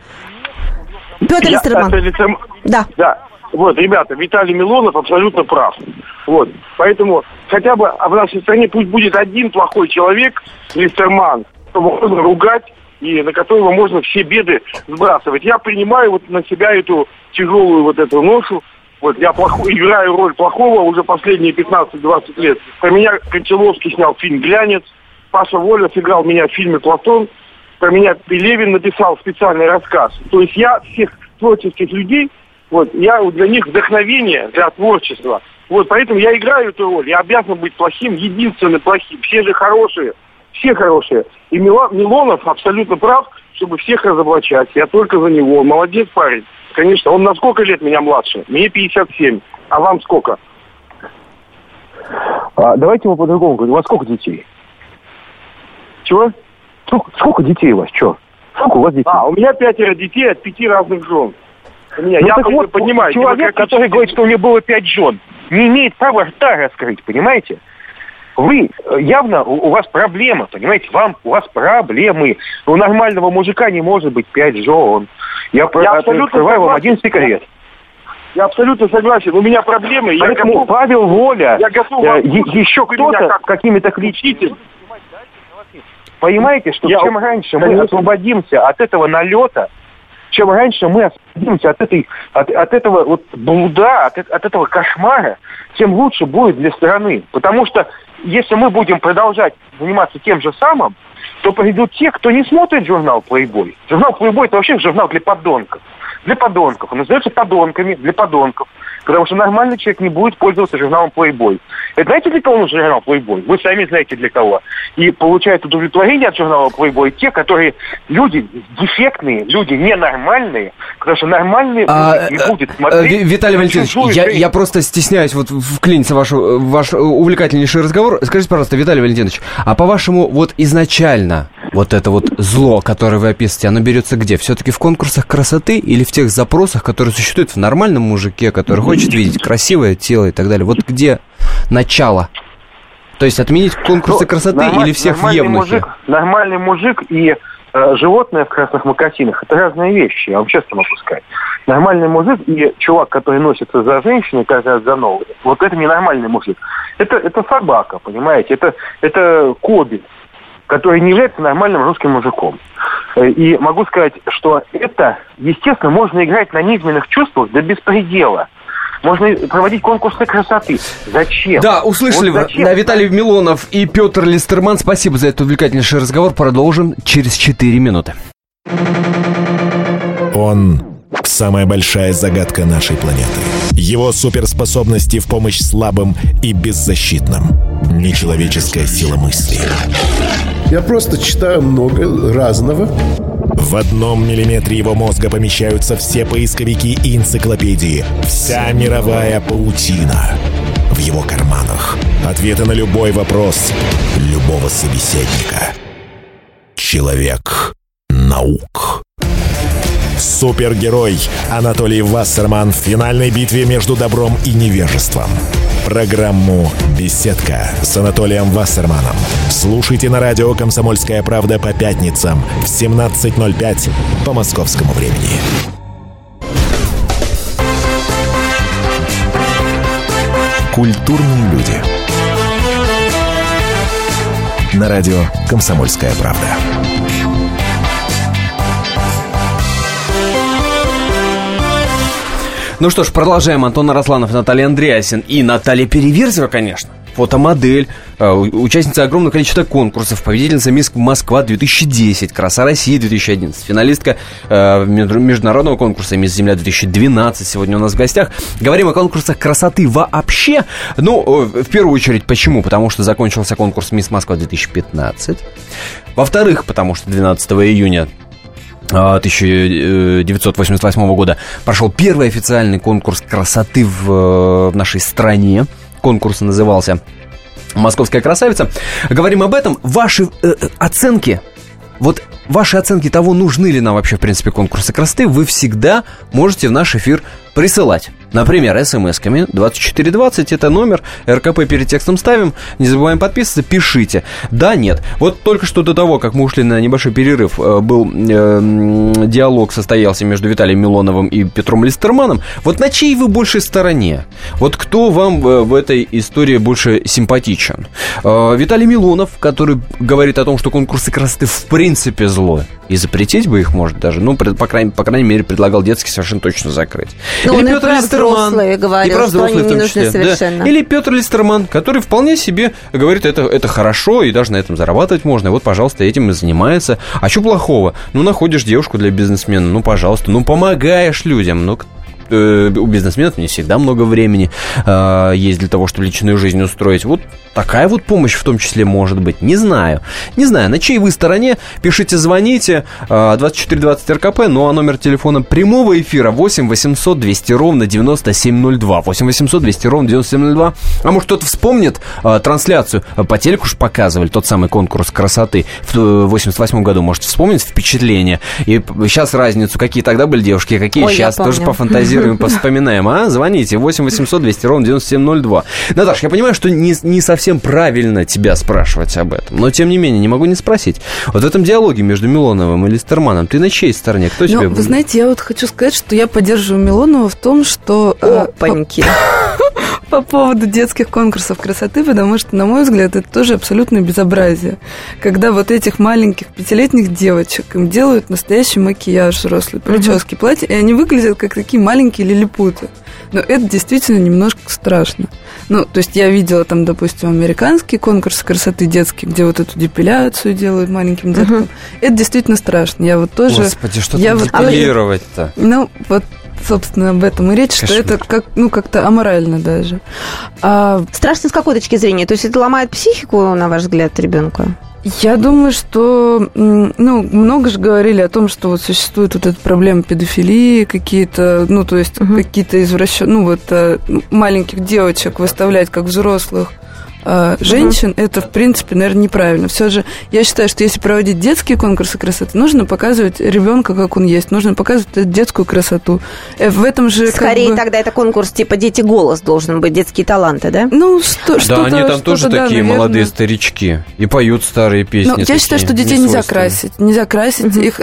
[SPEAKER 3] Петр
[SPEAKER 6] Я-
[SPEAKER 3] Листерман.
[SPEAKER 6] Листерм-
[SPEAKER 3] Да.
[SPEAKER 6] Да. Вот, ребята, Виталий Милонов абсолютно прав. Вот. Поэтому хотя бы в нашей стране пусть будет один плохой человек, Листерман, которого можно ругать и на которого можно все беды сбрасывать. Я принимаю вот на себя эту тяжелую вот эту ношу. Вот я плохо, играю роль плохого уже последние 15-20 лет. Про меня Кончаловский снял фильм «Глянец». Паша Воля сыграл меня в фильме «Платон». Про меня Пелевин написал специальный рассказ. То есть я всех творческих людей, вот, я для них вдохновение для творчества. Вот, поэтому я играю эту роль. Я обязан быть плохим, единственным плохим. Все же хорошие, все хорошие. И Милонов абсолютно прав, чтобы всех разоблачать. Я только за него. Молодец парень. Конечно, он на сколько лет меня младше? Мне 57. А вам сколько?
[SPEAKER 7] А, давайте мы по-другому говорим. У вас сколько детей?
[SPEAKER 6] Чего?
[SPEAKER 7] Сколько, сколько детей у вас? Что? Сколько у вас детей?
[SPEAKER 6] А, у меня пятеро детей от пяти разных жен. У меня,
[SPEAKER 7] Ну
[SPEAKER 6] я
[SPEAKER 7] так вот,
[SPEAKER 6] понимаю.
[SPEAKER 7] человек, который говорит, что у него было пять жен, не имеет права рта раскрыть, понимаете? Вы э, явно у, вас проблема, понимаете? Вам у вас проблемы. У нормального мужика не может быть пять жен. Я,
[SPEAKER 6] Я абсолютно
[SPEAKER 7] открываю вам один секрет.
[SPEAKER 6] Я абсолютно согласен. У меня проблемы. Я
[SPEAKER 7] Поэтому
[SPEAKER 6] готов
[SPEAKER 7] Павел Воля,
[SPEAKER 6] Я готов
[SPEAKER 7] э,
[SPEAKER 6] вам
[SPEAKER 7] е- еще кто-то
[SPEAKER 6] как
[SPEAKER 7] какими-то
[SPEAKER 6] учитель.
[SPEAKER 7] Понимаете, что
[SPEAKER 6] Я-
[SPEAKER 7] чем раньше мы
[SPEAKER 6] Конечно.
[SPEAKER 7] освободимся от этого налета, чем раньше мы освободимся от этой, от, от этого вот блуда, от, э- от этого кошмара, тем лучше будет для страны. Потому что если мы будем продолжать заниматься тем же самым, то придут те, кто не смотрит журнал Playboy. Журнал Playboy это вообще журнал для подонков. Для подонков. Он называется подонками для подонков. Потому что нормальный человек не будет пользоваться журналом Playboy. Это знаете, для кого нужен журнал Playboy? Вы сами знаете для кого. И получают удовлетворение от журнала Playboy те, которые люди дефектные, люди ненормальные, потому что нормальные
[SPEAKER 2] А,
[SPEAKER 7] не
[SPEAKER 2] э,
[SPEAKER 7] будет
[SPEAKER 2] э,
[SPEAKER 7] смотреть.
[SPEAKER 2] Ви- Виталий Валентинович, я,
[SPEAKER 7] жизнь.
[SPEAKER 2] я просто стесняюсь вот вклиниться в ваш э, увлекательнейший разговор. Скажите, пожалуйста, Виталий Валентинович, а по-вашему, вот изначально вот это вот зло, которое вы описываете, оно берется где? Все-таки в конкурсах красоты или в тех запросах, которые существуют в нормальном мужике, который хочет видеть красивое тело и так далее? Вот где начало? То есть отменить конкурсы
[SPEAKER 7] Ну,
[SPEAKER 2] красоты
[SPEAKER 7] норма-
[SPEAKER 2] или всех
[SPEAKER 7] нормальный
[SPEAKER 2] евнухе?
[SPEAKER 7] мужик, нормальный мужик и э, животное в красных мокасинах это разные вещи, я вам честно могу сказать. Нормальный мужик и чувак, который носится за женщиной каждый раз за новой, вот это не нормальный мужик. Это, это собака, понимаете? Это, это кобель, который не является нормальным русским мужиком. Э, И могу сказать, что это, естественно, можно играть на низменных чувствах до беспредела. Можно проводить конкурсы красоты. Зачем?
[SPEAKER 2] Да, услышали
[SPEAKER 7] Вот
[SPEAKER 2] вы.
[SPEAKER 7] зачем?
[SPEAKER 2] Виталий Милонов и Петр Листерман. Спасибо за этот увлекательнейший разговор. Продолжим через 4 минуты.
[SPEAKER 1] Он – самая большая загадка нашей планеты. Его суперспособности в помощь слабым и беззащитным. Нечеловеческая сила мысли.
[SPEAKER 8] Я просто читаю много разного.
[SPEAKER 1] В одном миллиметре его мозга помещаются все поисковики и энциклопедии. Вся мировая паутина. В его карманах. Ответы на любой вопрос любого собеседника. Человек наук. Супергерой Анатолий Вассерман в финальной битве между добром и невежеством. Программу «Беседка» с Анатолием Вассерманом. Слушайте на радио «Комсомольская правда» по пятницам в 17.05 по московскому времени. Культурные люди. На радио «Комсомольская правда».
[SPEAKER 2] Ну что ж, продолжаем. Антон Арасланов, Наталья Андреасин и Наталья Переверзева, конечно. Фотомодель, э, участница огромного количества конкурсов, победительница Мисс Москва 2010, Краса России 2011, финалистка э, международного конкурса Мисс Земля 2012 сегодня у нас в гостях. Говорим о конкурсах красоты вообще. Ну, э, в первую очередь, почему? Потому что закончился конкурс Мисс Москва 2015. Во-вторых, потому что 12 июня 1988 а, года прошел первый официальный конкурс красоты в, э, в нашей стране. Конкурс назывался «Московская красавица». Говорим об этом. Ваши э, э, оценки, вот ваши оценки того, нужны ли нам вообще, в принципе, конкурсы красоты, вы всегда можете в наш эфир присылать. Например, смс-ками 2420, это номер, РКП перед текстом ставим, не забываем подписываться, пишите. Да, нет. Вот только что до того, как мы ушли на небольшой перерыв, э, был э, диалог состоялся между Виталием Милоновым и Петром Листерманом. Вот на чьей вы большей стороне? Вот кто вам в, в этой истории больше симпатичен? Э, Виталий Милонов, который говорит о том, что конкурсы красоты в принципе зло, и запретить бы их, может, даже, ну, по крайней, по крайней мере, предлагал детский совершенно точно закрыть.
[SPEAKER 3] Ну, Или Петр Листерман. Говорил, и про взрослые в том числе.
[SPEAKER 2] Совершенно. Да. Или Петр Листерман, который вполне себе говорит, это, это хорошо, и даже на этом зарабатывать можно. И вот, пожалуйста, этим и занимается. А что плохого? Ну, находишь девушку для бизнесмена, ну, пожалуйста, ну, помогаешь людям. Ну, э, у бизнесменов не всегда много времени э, есть для того, чтобы личную жизнь устроить. Вот такая вот помощь в том числе может быть. Не знаю. Не знаю, на чьей вы стороне. Пишите, звоните. Э, 2420 РКП. Ну а номер телефона прямого эфира 8 800 200 ровно 9702. 8 800 200 ровно 9702. А может кто-то вспомнит э, трансляцию. По телеку же показывали тот самый конкурс красоты в 88 году. Можете вспомнить впечатление. И сейчас разницу, какие тогда были девушки, какие Ой, сейчас. Тоже пофантазируем, поспоминаем. А? Звоните 8 800 200 ровно 9702. Наташа, я понимаю, что не, не совсем правильно тебя спрашивать об этом. Но, тем не менее, не могу не спросить. Вот в этом диалоге между Милоновым и Листерманом, ты на чьей стороне? Кто тебе...
[SPEAKER 5] Вы знаете, я вот хочу сказать, что я поддерживаю Милонова в том, что...
[SPEAKER 3] Э, Опаньки.
[SPEAKER 5] по поводу детских конкурсов красоты, потому что, на мой взгляд, это тоже абсолютное безобразие. Когда вот этих маленьких пятилетних девочек им делают настоящий макияж, взрослые прически, платья, и они выглядят как такие маленькие лилипуты. Но это действительно немножко страшно. Ну, то есть я видела там, допустим, американские конкурсы красоты детские, где вот эту депиляцию делают маленьким деткам. Угу. Это действительно страшно. Я вот тоже...
[SPEAKER 2] Господи, что я там вот депилировать-то?
[SPEAKER 5] Ну, вот собственно, об этом и речь, Кошмар. что это как, ну, как-то аморально даже.
[SPEAKER 3] А... Страшно с какой точки зрения? То есть это ломает психику, на ваш взгляд, ребенка?
[SPEAKER 5] Я думаю, что, ну, много же говорили о том, что вот существует вот эта проблема педофилии, какие-то, ну, то есть угу. какие-то извращенные, ну, вот э, маленьких девочек выставлять как взрослых э, женщин, угу. это, в принципе, наверное, неправильно. Все же я считаю, что если проводить детские конкурсы красоты, нужно показывать ребенка, как он есть, нужно показывать детскую красоту. Э, в этом же...
[SPEAKER 3] Скорее бы... тогда это конкурс типа «Дети голос» должен быть, детские таланты, да?
[SPEAKER 5] Ну, что,
[SPEAKER 2] да, что-то... они там тоже да, такие наверное. молодые старички и поют старые песни.
[SPEAKER 5] Ну, я считаю, что детей нельзя красить. Нельзя красить угу. их.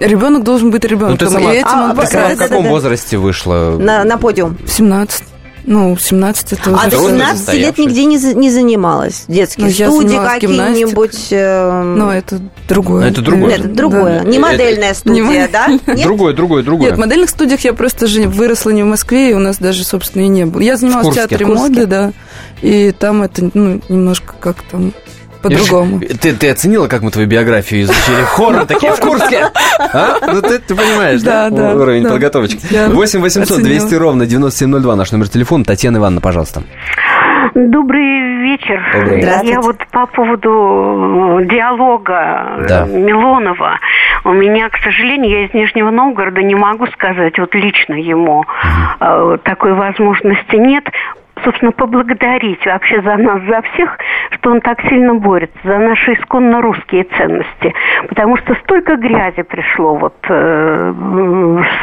[SPEAKER 5] Ребенок должен быть ребенком. Ну, ты
[SPEAKER 2] сама... и этим а, он а, в каком возрасте вышла?
[SPEAKER 3] На, на подиум.
[SPEAKER 5] В 17. Ну, 17 это уже...
[SPEAKER 3] А до 17 лет нигде не, не занималась? Детские ну, студии какие-нибудь? Э...
[SPEAKER 5] Ну, это другое.
[SPEAKER 2] Это другое.
[SPEAKER 3] Это другое. Да. Не модельная студия, да?
[SPEAKER 2] Нет? Другое, другое, другое.
[SPEAKER 5] Нет, в модельных студиях я просто же выросла не в Москве, и у нас даже, собственно, и не было. Я занималась в, в театре моды, да, и там это, ну, немножко как там по-другому.
[SPEAKER 2] Ты, ты оценила, как мы твою биографию изучили? Хоррор такие в Курске. А? Ну, ты, ты понимаешь, да? да? Уровень да. подготовочки. 8 800 200 ровно 9702 наш номер телефона. Татьяна Ивановна, пожалуйста.
[SPEAKER 9] Добрый вечер.
[SPEAKER 2] Добрый.
[SPEAKER 9] Я вот по поводу э, диалога э, да. Милонова. У меня, к сожалению, я из Нижнего Новгорода не могу сказать, вот лично ему угу. такой возможности нет собственно, поблагодарить вообще за нас, за всех, что он так сильно борется за наши исконно русские ценности. Потому что столько грязи пришло вот э,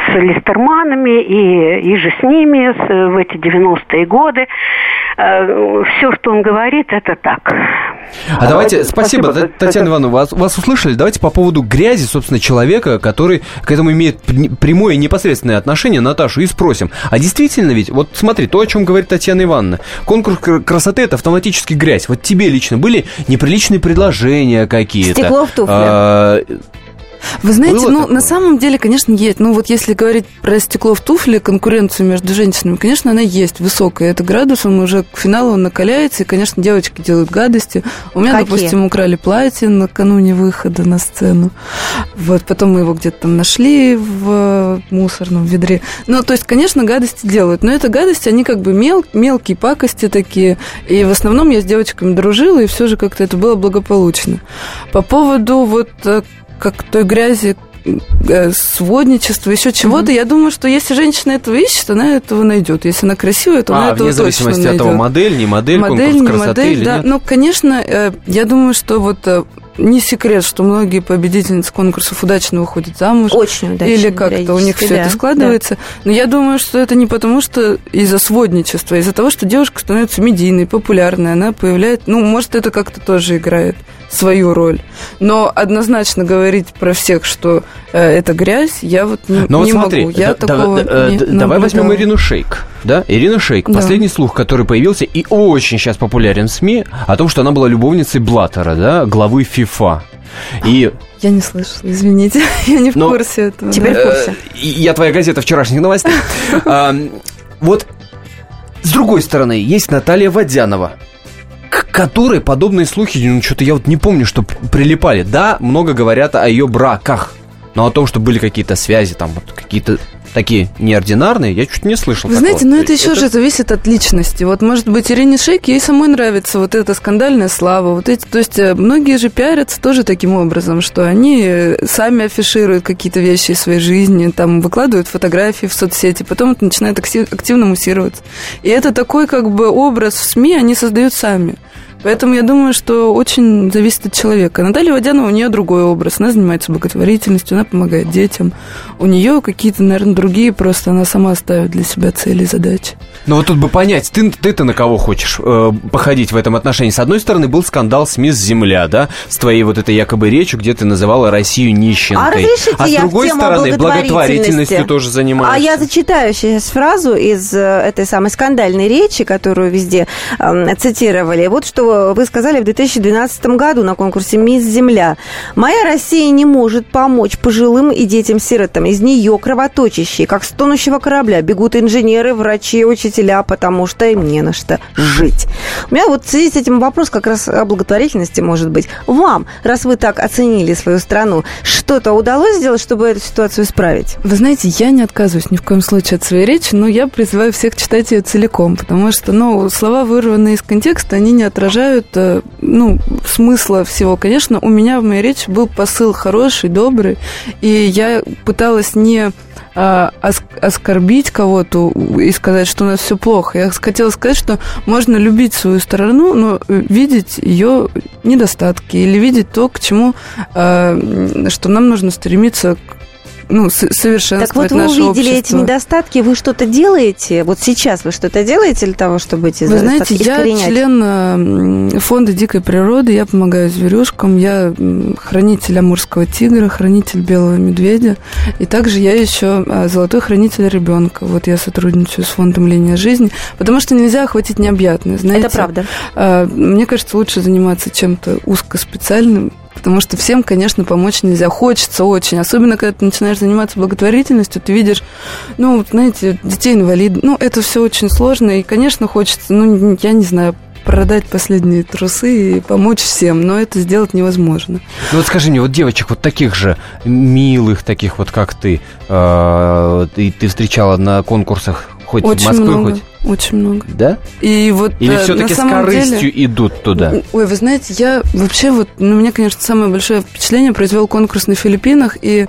[SPEAKER 9] с Листерманами и, и же с ними с, в эти 90-е годы. Э, все, что он говорит, это так.
[SPEAKER 2] А давайте, спасибо, спасибо Татьяна Ивановна, вас, вас услышали. Давайте по поводу грязи, собственно, человека, который к этому имеет прямое непосредственное отношение, Наташу, и спросим. А действительно ведь, вот смотри, то, о чем говорит Татьяна Ивановна, конкурс красоты – это автоматически грязь. Вот тебе лично были неприличные предложения какие-то?
[SPEAKER 3] Стекло в туфле.
[SPEAKER 5] Вы знаете, Было ну, такое? на самом деле, конечно, есть. Ну, вот если говорить про стекло в туфле, конкуренцию между женщинами, конечно, она есть высокая. Это градус, он уже к финалу он накаляется, и, конечно, девочки делают гадости. У меня, Какие? допустим, украли платье накануне выхода на сцену. Вот, потом мы его где-то там нашли в мусорном ведре. Ну, то есть, конечно, гадости делают, но это гадости, они как бы мел, мелкие пакости такие. И в основном я с девочками дружила, и все же как-то это было благополучно. По поводу вот э, как той грязи, э, сводничества, еще чего-то. Mm-hmm. Я думаю, что если женщина этого ищет, она этого найдет. Если она красивая, то а, она этого
[SPEAKER 2] вне зависимости от того, модель, не модель,
[SPEAKER 5] модель,
[SPEAKER 2] не
[SPEAKER 5] красоты модель, или да. нет? Ну, конечно, э, я думаю, что вот э, не секрет, что многие победительницы конкурсов удачно выходят замуж.
[SPEAKER 3] Очень удачно.
[SPEAKER 5] Или как-то у них все да, это складывается. Да. Но я думаю, что это не потому, что из-за сводничества, а из-за того, что девушка становится медийной, популярной, она появляется... Ну, может, это как-то тоже играет свою роль. Но однозначно говорить про всех, что э, это грязь, я вот не,
[SPEAKER 2] Но
[SPEAKER 5] не
[SPEAKER 2] вот смотри,
[SPEAKER 5] могу. Я
[SPEAKER 2] да, такого да, не Давай возьмем Ирину Шейк. Да, Ирина Шейк. Да. Последний слух, который появился и очень сейчас популярен в СМИ, о том, что она была любовницей Блаттера, да, главы ФИФА. И
[SPEAKER 5] я не слышала, извините, я не в Но, курсе этого.
[SPEAKER 3] Теперь в курсе.
[SPEAKER 2] Я твоя газета вчерашних новостей. Вот с другой стороны, есть Наталья Водянова, к которой подобные слухи, ну, что-то я вот не помню, что прилипали. Да, много говорят о ее браках, но о том, что были какие-то связи, там, вот, какие-то такие неординарные, я чуть не слышал.
[SPEAKER 5] Вы такого. знаете, ну это еще это... же зависит от личности. Вот, может быть, Ирине Шейк, ей самой нравится вот эта скандальная слава. Вот эти, то есть э, многие же пиарятся тоже таким образом, что они э, сами афишируют какие-то вещи из своей жизни, там выкладывают фотографии в соцсети, потом это начинает активно муссироваться. И это такой как бы образ в СМИ они создают сами. Поэтому я думаю, что очень зависит от человека. Наталья Водянова, у нее другой образ. Она занимается благотворительностью, она помогает детям. У нее какие-то, наверное, другие, просто она сама ставит для себя цели и задачи.
[SPEAKER 2] Ну вот тут бы понять, ты, ты-то на кого хочешь э, походить в этом отношении? С одной стороны, был скандал с «Мисс Земля», да, с твоей вот этой якобы речью, где ты называла Россию нищенкой.
[SPEAKER 3] А,
[SPEAKER 2] а с другой стороны, благотворительностью тоже занимаешься.
[SPEAKER 3] А я зачитаю сейчас фразу из э, этой самой скандальной речи, которую везде э, цитировали. Вот что вы сказали в 2012 году на конкурсе «Мисс Земля». «Моя Россия не может помочь пожилым и детям-сиротам. Из нее кровоточащие, как с тонущего корабля, бегут инженеры, врачи, учителя, потому что им не на что жить». У меня вот в связи с этим вопрос как раз о благотворительности, может быть. Вам, раз вы так оценили свою страну, что-то удалось сделать, чтобы эту ситуацию исправить?
[SPEAKER 5] Вы знаете, я не отказываюсь ни в коем случае от своей речи, но я призываю всех читать ее целиком, потому что, ну, слова, вырванные из контекста, они не отражают отражают, э, ну, смысла всего. Конечно, у меня в моей речи был посыл хороший, добрый, и я пыталась не а, оскорбить кого-то и сказать, что у нас все плохо. Я хотела сказать, что можно любить свою страну, но видеть ее недостатки или видеть то, к чему, а, что нам нужно стремиться ну, совершенствовать
[SPEAKER 3] Так вот вы увидели
[SPEAKER 5] общество.
[SPEAKER 3] эти недостатки, вы что-то делаете? Вот сейчас вы что-то делаете для того, чтобы эти
[SPEAKER 5] Вы знаете, я член фонда дикой природы, я помогаю зверюшкам, я хранитель амурского тигра, хранитель белого медведя, и также я еще а, золотой хранитель ребенка. Вот я сотрудничаю с фондом «Линия жизни», потому что нельзя охватить необъятное, знаете.
[SPEAKER 3] Это правда.
[SPEAKER 5] А, мне кажется, лучше заниматься чем-то узкоспециальным, потому что всем, конечно, помочь нельзя. Хочется очень, особенно когда ты начинаешь заниматься благотворительностью, ты видишь, ну, знаете, детей инвалидов, ну, это все очень сложно, и, конечно, хочется, ну, я не знаю, продать последние трусы и помочь всем, но это сделать невозможно.
[SPEAKER 2] Ну вот скажи мне, вот девочек вот таких же милых, таких вот как ты, э, ты, ты встречала на конкурсах хоть
[SPEAKER 5] очень
[SPEAKER 2] в Москве,
[SPEAKER 5] много,
[SPEAKER 2] хоть?
[SPEAKER 5] Очень много.
[SPEAKER 2] Да?
[SPEAKER 5] И вот
[SPEAKER 2] Или э, все-таки с корыстью
[SPEAKER 5] деле...
[SPEAKER 2] идут туда?
[SPEAKER 5] Ой, вы знаете, я вообще вот, ну, мне, конечно, самое большое впечатление произвел конкурс на Филиппинах, и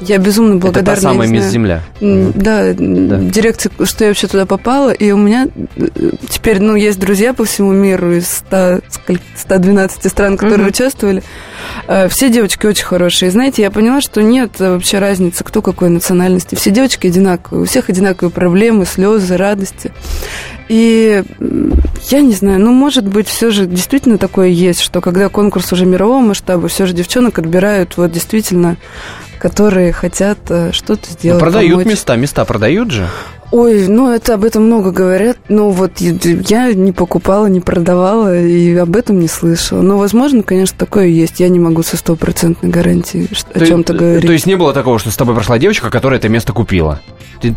[SPEAKER 5] Я безумно
[SPEAKER 2] Это
[SPEAKER 5] благодарна.
[SPEAKER 2] та самая мисс Земля.
[SPEAKER 5] м, Да, дирекция, что я вообще туда попала, и у меня э, теперь, ну, есть друзья по всему миру из 100, сколь- 112 стран, которые
[SPEAKER 3] Мгм.
[SPEAKER 5] участвовали. Э, Все девочки очень хорошие. И знаете, я поняла, что нет э, вообще разницы, кто какой национальности. Все девочки одинаковые, у всех одинаковые проблемы, слезы, радости. И я не знаю, ну, может быть, все же действительно такое есть, что когда конкурс уже мирового масштаба, все же девчонок отбирают вот действительно которые хотят э, что-то
[SPEAKER 2] Ну,
[SPEAKER 5] сделать.
[SPEAKER 2] продают
[SPEAKER 5] помочь.
[SPEAKER 2] места, места продают же.
[SPEAKER 5] Ой, ну это об этом много говорят. Ну вот я- не покупала, не продавала и об этом не слышала. Но, возможно, конечно, такое есть. Я не могу со стопроцентной гарантией о
[SPEAKER 2] То-
[SPEAKER 5] чем-то говорить.
[SPEAKER 2] То есть не было такого, что с тобой прошла девочка, которая это место купила? Ты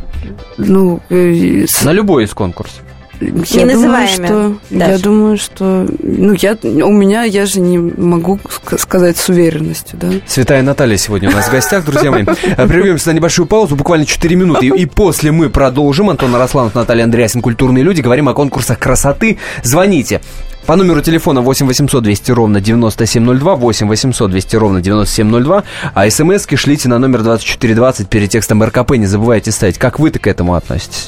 [SPEAKER 5] ну, э, с-
[SPEAKER 2] на любой из конкурсов.
[SPEAKER 5] Я
[SPEAKER 3] Не
[SPEAKER 5] думаю, что
[SPEAKER 3] даже.
[SPEAKER 5] я думаю, что ну я у меня я же не могу ск- сказать с уверенностью, да.
[SPEAKER 2] Святая Наталья сегодня у нас в гостях, друзья мои. А, Прервемся на небольшую паузу, буквально 4 минуты. И, и после мы продолжим. Антон Росланов, Наталья Андреасин, «Культурные люди». Говорим о конкурсах красоты. Звоните. По номеру телефона 8 800 200 ровно 9702, 8 800 200 ровно 9702, а смски шлите на номер 2420 перед текстом РКП. Не забывайте ставить. Как вы-то к этому относитесь?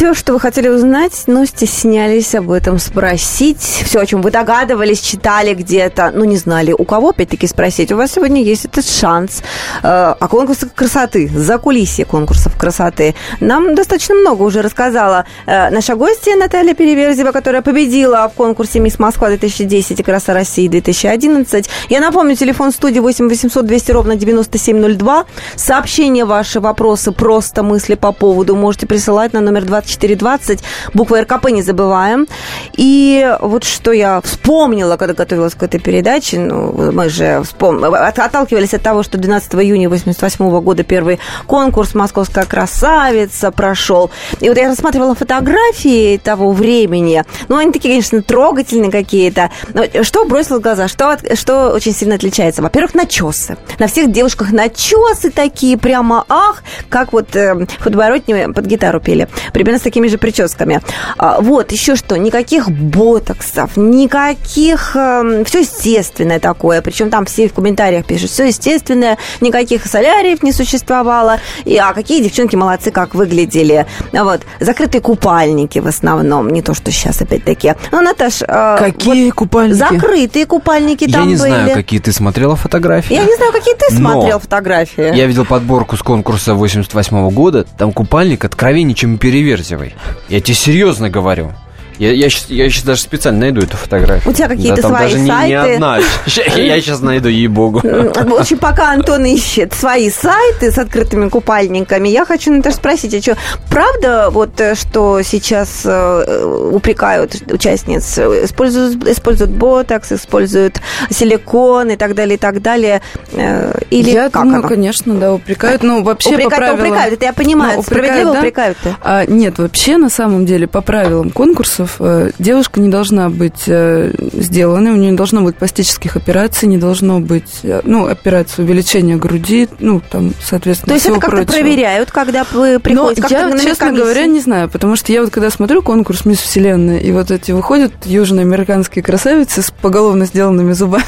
[SPEAKER 3] Все, что вы хотели узнать, но стеснялись об этом спросить. Все, о чем вы догадывались, читали где-то, но не знали, у кого опять-таки спросить. У вас сегодня есть этот шанс. Э, о конкурсах красоты, за кулисье конкурсов красоты. Нам достаточно много уже рассказала э, наша гостья Наталья Переверзева, которая победила в конкурсе «Мисс Москва 2010» и «Краса России 2011». Я напомню, телефон студии 8 800 200 ровно 9702. Сообщения ваши, вопросы, просто мысли по поводу можете присылать на номер 2420. Буква РКП не забываем. И вот что я вспомнила, когда готовилась к этой передаче, ну, мы же вспом... от- отталкивались от того, что 12 июня 88 года первый конкурс «Московская красавица» прошел. И вот я рассматривала фотографии того времени. Ну, они такие, конечно, трогательные какие-то. Но что бросило в глаза? Что, что очень сильно отличается? Во-первых, начесы. На всех девушках начесы такие, прямо ах, как вот э, под гитару пели. Примерно с такими же прическами. А, вот, еще что, никаких ботоксов, никаких... все естественное такое. Причем там все в комментариях пишут, все естественное, никаких соляриев не существовало. И, а какие девчонки молодцы, как выглядели. А Вот, закрытые купальники в основном, не то, что сейчас опять-таки. Ну, Наташ... э,
[SPEAKER 2] Какие купальники?
[SPEAKER 3] Закрытые купальники
[SPEAKER 2] Я
[SPEAKER 3] там
[SPEAKER 2] не
[SPEAKER 3] были.
[SPEAKER 2] знаю, какие ты смотрела фотографии.
[SPEAKER 3] Я не знаю, какие ты смотрел фотографии.
[SPEAKER 2] Я видел подборку с конкурса 88 года. Там купальник откровеннее, чем Переверзевой. Я тебе серьезно говорю. Я, я, щас, я щас даже специально найду эту фотографию.
[SPEAKER 3] У тебя какие-то
[SPEAKER 2] да, там
[SPEAKER 3] свои
[SPEAKER 2] даже не- не,
[SPEAKER 3] сайты?
[SPEAKER 2] одна. Я сейчас найду, ей-богу.
[SPEAKER 3] М, В общем, пока Антон ищет свои сайты с открытыми купальниками, я хочу Наташа спросить, а что, правда, вот, э, что сейчас э, упрекают участниц, э, используют, используют ботокс, используют силикон и так далее, и так далее, э, или
[SPEAKER 5] я
[SPEAKER 3] как
[SPEAKER 5] думаю,
[SPEAKER 3] оно?
[SPEAKER 5] конечно, да, упрекают. Ну, вообще
[SPEAKER 3] Упрекают,
[SPEAKER 5] по правилам...
[SPEAKER 3] упрекают, это я понимаю,
[SPEAKER 5] Ну,
[SPEAKER 3] это справедливо
[SPEAKER 5] да?
[SPEAKER 3] упрекают-то.
[SPEAKER 5] А, нет, вообще, на самом деле, по правилам конкурсов, э, девушка не должна быть э, сделанной, у нее не должно быть пластических операций, не должно быть, э, ну, операции увеличения груди, ну, там, соответственно,
[SPEAKER 3] То есть
[SPEAKER 5] всего
[SPEAKER 3] это как-то
[SPEAKER 5] прочего.
[SPEAKER 3] проверяют, когда вы
[SPEAKER 5] Но
[SPEAKER 3] приходите? как-то
[SPEAKER 5] я,
[SPEAKER 3] на
[SPEAKER 5] честно
[SPEAKER 3] медкомиссии?
[SPEAKER 5] говоря, не знаю, потому что я вот когда смотрю конкурс «Мисс Вселенная», и вот эти выходят южноамериканские красавицы с поголовно сделанными зубами,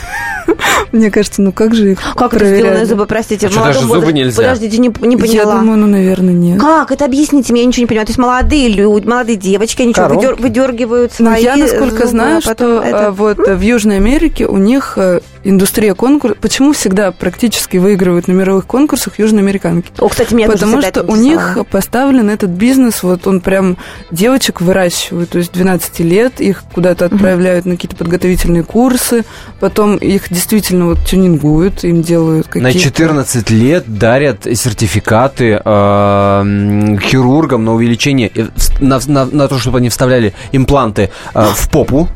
[SPEAKER 5] мне кажется, ну как же их
[SPEAKER 3] Как это
[SPEAKER 5] проверяли?
[SPEAKER 3] сделанные зубы, простите,
[SPEAKER 2] А что, даже
[SPEAKER 3] молодом
[SPEAKER 2] зубы
[SPEAKER 3] возрасте?
[SPEAKER 2] нельзя?
[SPEAKER 3] Подождите, не, не поняла.
[SPEAKER 5] Я думаю, ну, наверное, нет.
[SPEAKER 3] Как? Это объясните мне, я ничего не понимаю. То есть молодые люди, молодые девочки, они что,
[SPEAKER 2] Коронки.
[SPEAKER 3] выдер- выдергивают
[SPEAKER 5] Ну,
[SPEAKER 3] свои
[SPEAKER 5] я, насколько
[SPEAKER 3] зубы,
[SPEAKER 5] знаю,
[SPEAKER 3] а потом
[SPEAKER 5] что
[SPEAKER 3] это-
[SPEAKER 5] э, вот э, в Южной Америке у них э, индустрия конкурса... Почему всегда практически выигрывают на мировых конкурсах южноамериканки?
[SPEAKER 3] О, кстати, меня
[SPEAKER 5] Потому
[SPEAKER 3] тоже
[SPEAKER 5] что у них поставлен этот бизнес, вот он прям девочек выращивают, то есть 12 лет, их куда-то отправляют на какие-то подготовительные курсы, потом их действительно вот тюнингуют, им делают какие-то...
[SPEAKER 2] На 14 лет дарят сертификаты э, м, хирургам на увеличение, э, на, на- на то, чтобы они вставляли импланты э, в попу.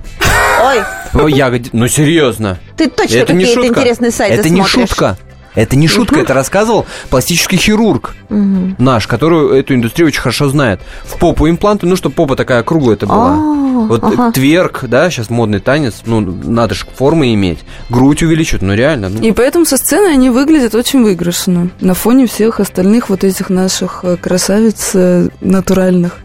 [SPEAKER 3] Ой,
[SPEAKER 2] в ягоди- Ну, серьезно.
[SPEAKER 3] ты точно
[SPEAKER 2] Это не
[SPEAKER 3] какие-то
[SPEAKER 2] шутка.
[SPEAKER 3] интересные сайты
[SPEAKER 2] Это не
[SPEAKER 3] смотришь.
[SPEAKER 2] шутка. Это не шутка, это рассказывал пластический хирург наш, который эту индустрию очень хорошо знает. В попу импланты, ну, чтобы попа такая круглая это была.
[SPEAKER 3] А,
[SPEAKER 2] Вот
[SPEAKER 3] ага.
[SPEAKER 2] тверк, да, сейчас модный танец, ну, надо же формы иметь. Грудь увеличивают, ну, реально. ну.
[SPEAKER 5] И поэтому со сцены они выглядят очень выигрышно на фоне всех остальных вот этих наших э, красавиц э, натуральных.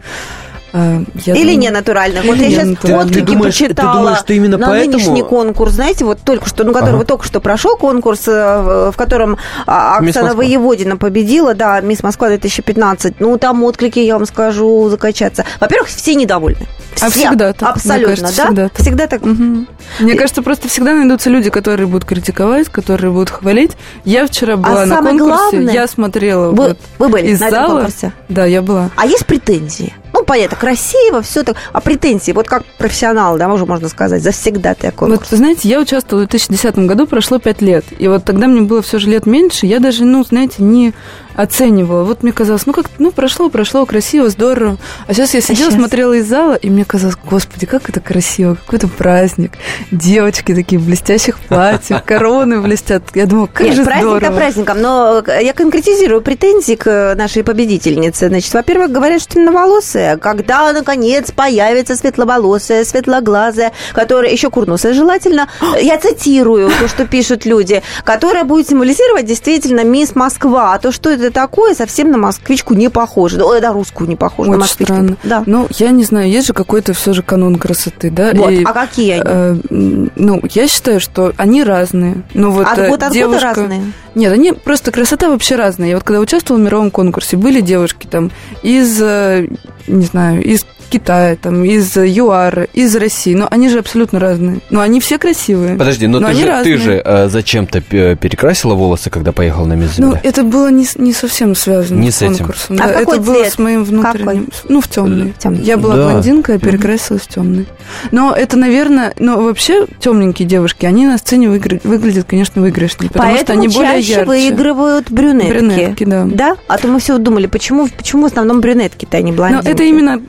[SPEAKER 5] А, я
[SPEAKER 3] Или
[SPEAKER 5] думаю-
[SPEAKER 3] не натуральных. Вот я сейчас отклики
[SPEAKER 2] Ты думаешь- ты
[SPEAKER 3] почитала
[SPEAKER 2] думаешь, что именно
[SPEAKER 3] на
[SPEAKER 2] поэтому-
[SPEAKER 3] нынешний конкурс, знаете, вот только что, ну, который
[SPEAKER 2] Ага.
[SPEAKER 3] вот только что прошел конкурс, э, в котором а, Оксана. Воеводина победила, да, Мисс Москва 2015. Ну, там отклики, я вам скажу, закачаться. Во-первых, все недовольны.
[SPEAKER 5] А
[SPEAKER 3] Все.
[SPEAKER 5] всегда так,
[SPEAKER 3] Абсолютно,
[SPEAKER 5] кажется,
[SPEAKER 3] да?
[SPEAKER 5] всегда так.
[SPEAKER 3] Всегда так.
[SPEAKER 5] Мгм. Мне кажется, просто всегда найдутся люди, которые будут критиковать, которые будут хвалить. Я вчера была на
[SPEAKER 3] А самое
[SPEAKER 5] конкурсе,
[SPEAKER 3] главное-
[SPEAKER 5] я смотрела
[SPEAKER 3] Вы,
[SPEAKER 5] вот
[SPEAKER 3] вы были
[SPEAKER 5] из
[SPEAKER 3] на этом
[SPEAKER 5] зала.
[SPEAKER 3] конкурсе?
[SPEAKER 5] Да, я была.
[SPEAKER 3] А есть претензии? Ну, понятно, красиво, все так. А претензии, вот как профессионал, да, уже можно сказать, завсегда ты конкурс.
[SPEAKER 5] Вот, вы знаете, я участвовала в 2010 году, прошло пять лет. И вот тогда мне было все же лет меньше, я даже, ну, знаете, не оценивала. Вот мне казалось, ну, как ну, прошло, прошло, красиво, здорово. А сейчас я сидела,
[SPEAKER 3] щас?
[SPEAKER 5] смотрела из зала, и мне казалось, господи, как это красиво, какой-то праздник. Девочки такие в блестящих платьях, короны блестят. Я думала, как
[SPEAKER 3] Нет,
[SPEAKER 5] же
[SPEAKER 3] праздник-то
[SPEAKER 5] здорово.
[SPEAKER 3] праздником, но я конкретизирую претензии к нашей победительнице. Значит, во-первых, говорят, что темноволосая. Когда, наконец, появится светловолосая, светлоглазая, которая, еще курносая желательно, я цитирую то, что пишут люди, которая будет символизировать действительно мисс Москва. А то, что это такое, совсем на москвичку не похоже. Ой, на русскую не похоже, на
[SPEAKER 5] Очень
[SPEAKER 3] москвичку.
[SPEAKER 5] странно.
[SPEAKER 3] Да.
[SPEAKER 5] Ну, я не знаю, есть же какой-то все же канон красоты, да?
[SPEAKER 3] Вот,
[SPEAKER 5] И,
[SPEAKER 3] а какие они?
[SPEAKER 5] э, ну, я считаю, что они разные. Ну, вот
[SPEAKER 3] От
[SPEAKER 5] э,
[SPEAKER 3] года от года
[SPEAKER 5] девушка...
[SPEAKER 3] разные?
[SPEAKER 5] Нет, они просто красота вообще разная. Я вот когда участвовала в мировом конкурсе, были девушки там из, э, не знаю, из Китая, там, из ЮАР, из России. Но они же абсолютно разные. Но они все красивые.
[SPEAKER 2] Подожди, но,
[SPEAKER 5] Но
[SPEAKER 2] ты,
[SPEAKER 5] они
[SPEAKER 2] же, ты же э, зачем-то п- перекрасила волосы, когда поехал на Мисс
[SPEAKER 5] Ну, это было не, не совсем связано
[SPEAKER 2] Не
[SPEAKER 5] с,
[SPEAKER 2] с этим.
[SPEAKER 5] конкурсом.
[SPEAKER 3] А
[SPEAKER 5] да.
[SPEAKER 3] какой
[SPEAKER 5] это было
[SPEAKER 3] цвет?
[SPEAKER 5] с моим внутренним.
[SPEAKER 3] Какой?
[SPEAKER 5] Ну, в темный.
[SPEAKER 3] Тёмный.
[SPEAKER 5] Я была
[SPEAKER 2] Да.
[SPEAKER 5] блондинка, я перекрасилась в темный. Но это, наверное, ну, вообще темненькие девушки, они на сцене выигра- выглядят, конечно, выигрышнее, потому что
[SPEAKER 3] Поэтому
[SPEAKER 5] они более ярче.
[SPEAKER 3] выигрывают брюнетки.
[SPEAKER 5] Брюнетки, да.
[SPEAKER 3] Да? А то мы все думали, почему, почему в основном брюнетки-то, а не
[SPEAKER 5] Но
[SPEAKER 3] блондинки?
[SPEAKER 5] это именно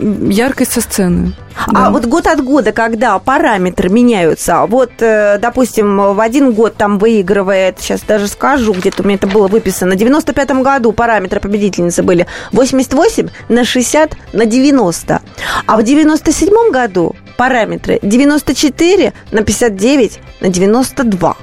[SPEAKER 5] яркость со сцены.
[SPEAKER 3] А
[SPEAKER 5] Да.
[SPEAKER 3] вот год от года, когда параметры меняются, вот, э, допустим, в один год там выигрывает, сейчас даже скажу, где-то у меня это было выписано, в 95 году параметры победительницы были 88 на 60 на 90, а в 97 году параметры 94 на 59 на 92.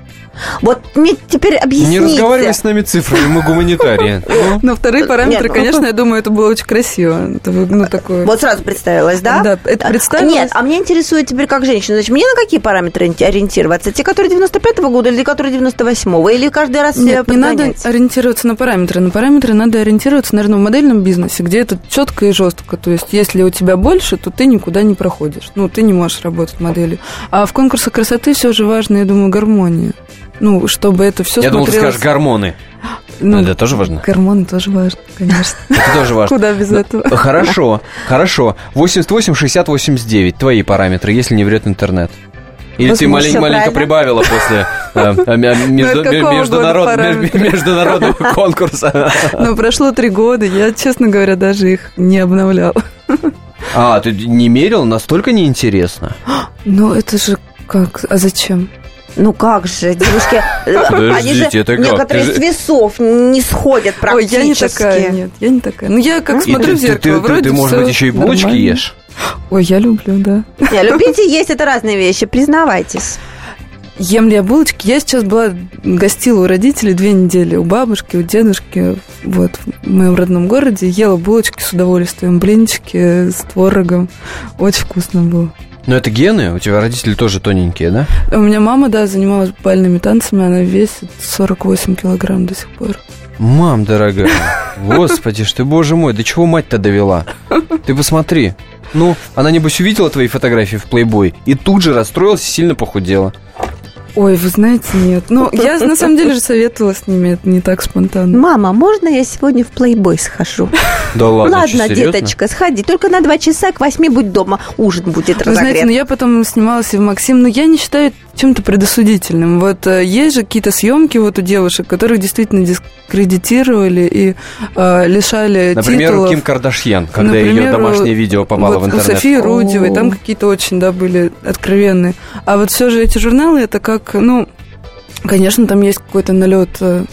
[SPEAKER 3] Вот мне теперь объясните.
[SPEAKER 2] Не разговаривай с нами цифрами, мы гуманитарии. Ну,
[SPEAKER 5] Но вторые параметры,
[SPEAKER 3] Нет,
[SPEAKER 5] конечно, я думаю, это было очень красиво. Ну, такое...
[SPEAKER 3] Вот сразу представилась, да?
[SPEAKER 5] Да, это представилось.
[SPEAKER 3] Нет, а меня интересует теперь как женщина. Значит, мне на какие параметры ориенти- ориентироваться? Те, которые 95-го года или те, которые 98-го? Или каждый раз себя
[SPEAKER 5] Нет, не надо ориентироваться на параметры. На параметры надо ориентироваться, наверное, в модельном бизнесе, где это четко и жестко. То есть, если у тебя больше, то ты никуда не проходишь. Ну, ты не можешь работать моделью. А в конкурсах красоты все же важно, я думаю, гармония. Ну, чтобы это все
[SPEAKER 2] Я думал, ты
[SPEAKER 5] смотрелось...
[SPEAKER 2] скажешь гормоны.
[SPEAKER 5] Ну,
[SPEAKER 2] Это тоже важно?
[SPEAKER 5] Гормоны тоже важно, конечно.
[SPEAKER 2] Это тоже важно.
[SPEAKER 5] Куда без этого?
[SPEAKER 2] Хорошо, хорошо. 88, 60, 89. Твои параметры, если не врет интернет. Или ты маленько прибавила после э, э,
[SPEAKER 5] параметры?
[SPEAKER 2] международного конкурса.
[SPEAKER 5] Но прошло три года, я, честно говоря, даже их не обновляла.
[SPEAKER 2] А, ты не мерил? Настолько неинтересно.
[SPEAKER 5] Ну, это же как? А зачем?
[SPEAKER 3] Ну как же, девушки, они же
[SPEAKER 2] Подождите, это как?
[SPEAKER 3] некоторые с весов не сходят
[SPEAKER 5] Ой,
[SPEAKER 3] практически.
[SPEAKER 5] я не такая, нет, я не такая. Ну, я как
[SPEAKER 3] А?
[SPEAKER 5] Смотрю
[SPEAKER 2] ты-
[SPEAKER 5] в зеркало,
[SPEAKER 2] ты- ты-
[SPEAKER 5] вроде
[SPEAKER 2] Ты, может быть, еще и булочки
[SPEAKER 5] нормально.
[SPEAKER 2] ешь?
[SPEAKER 5] Ой, я люблю, да.
[SPEAKER 3] Не, любите есть, это разные вещи, признавайтесь.
[SPEAKER 5] Ем ли я булочки? Я сейчас была, гостила у родителей две недели, у бабушки, у дедушки, вот, в моем родном городе. Ела булочки с удовольствием, блинчики с творогом. Очень вкусно было.
[SPEAKER 2] Ну, это гены? У тебя родители тоже тоненькие, да?
[SPEAKER 5] У меня мама, да, занималась бальными танцами, она весит 48 килограмм до сих пор.
[SPEAKER 2] Мам, дорогая, господи ж ты, боже мой, до чего мать-то довела? Ты посмотри. Ну, она, небось, увидела твои фотографии в плейбой и тут же расстроилась и сильно похудела.
[SPEAKER 5] Ой, вы знаете, нет. Ну, я на самом деле же советовала с ними, это не так спонтанно.
[SPEAKER 3] Мама, можно я сегодня в плейбой схожу?
[SPEAKER 2] Да ладно,
[SPEAKER 3] Ладно, деточка, сходи. Только на два часа к восьми будь дома. Ужин будет
[SPEAKER 5] Вы знаете,
[SPEAKER 3] разогрет.
[SPEAKER 5] ну я потом снималась и в Максим, но я не считаю чем-то предосудительным. Вот э, есть же какие-то съемки вот у девушек, которых действительно дискредитировали и э, лишали
[SPEAKER 2] Например, у
[SPEAKER 5] титулов.
[SPEAKER 2] Ким Кардашьян, когда ее
[SPEAKER 5] Например,
[SPEAKER 2] домашнее видео попало
[SPEAKER 5] вот
[SPEAKER 2] в интернет.
[SPEAKER 5] У Софии Рудевой, там какие-то очень, да, были откровенные. А вот все же эти журналы, это как, ну, конечно, там есть какой-то налет э,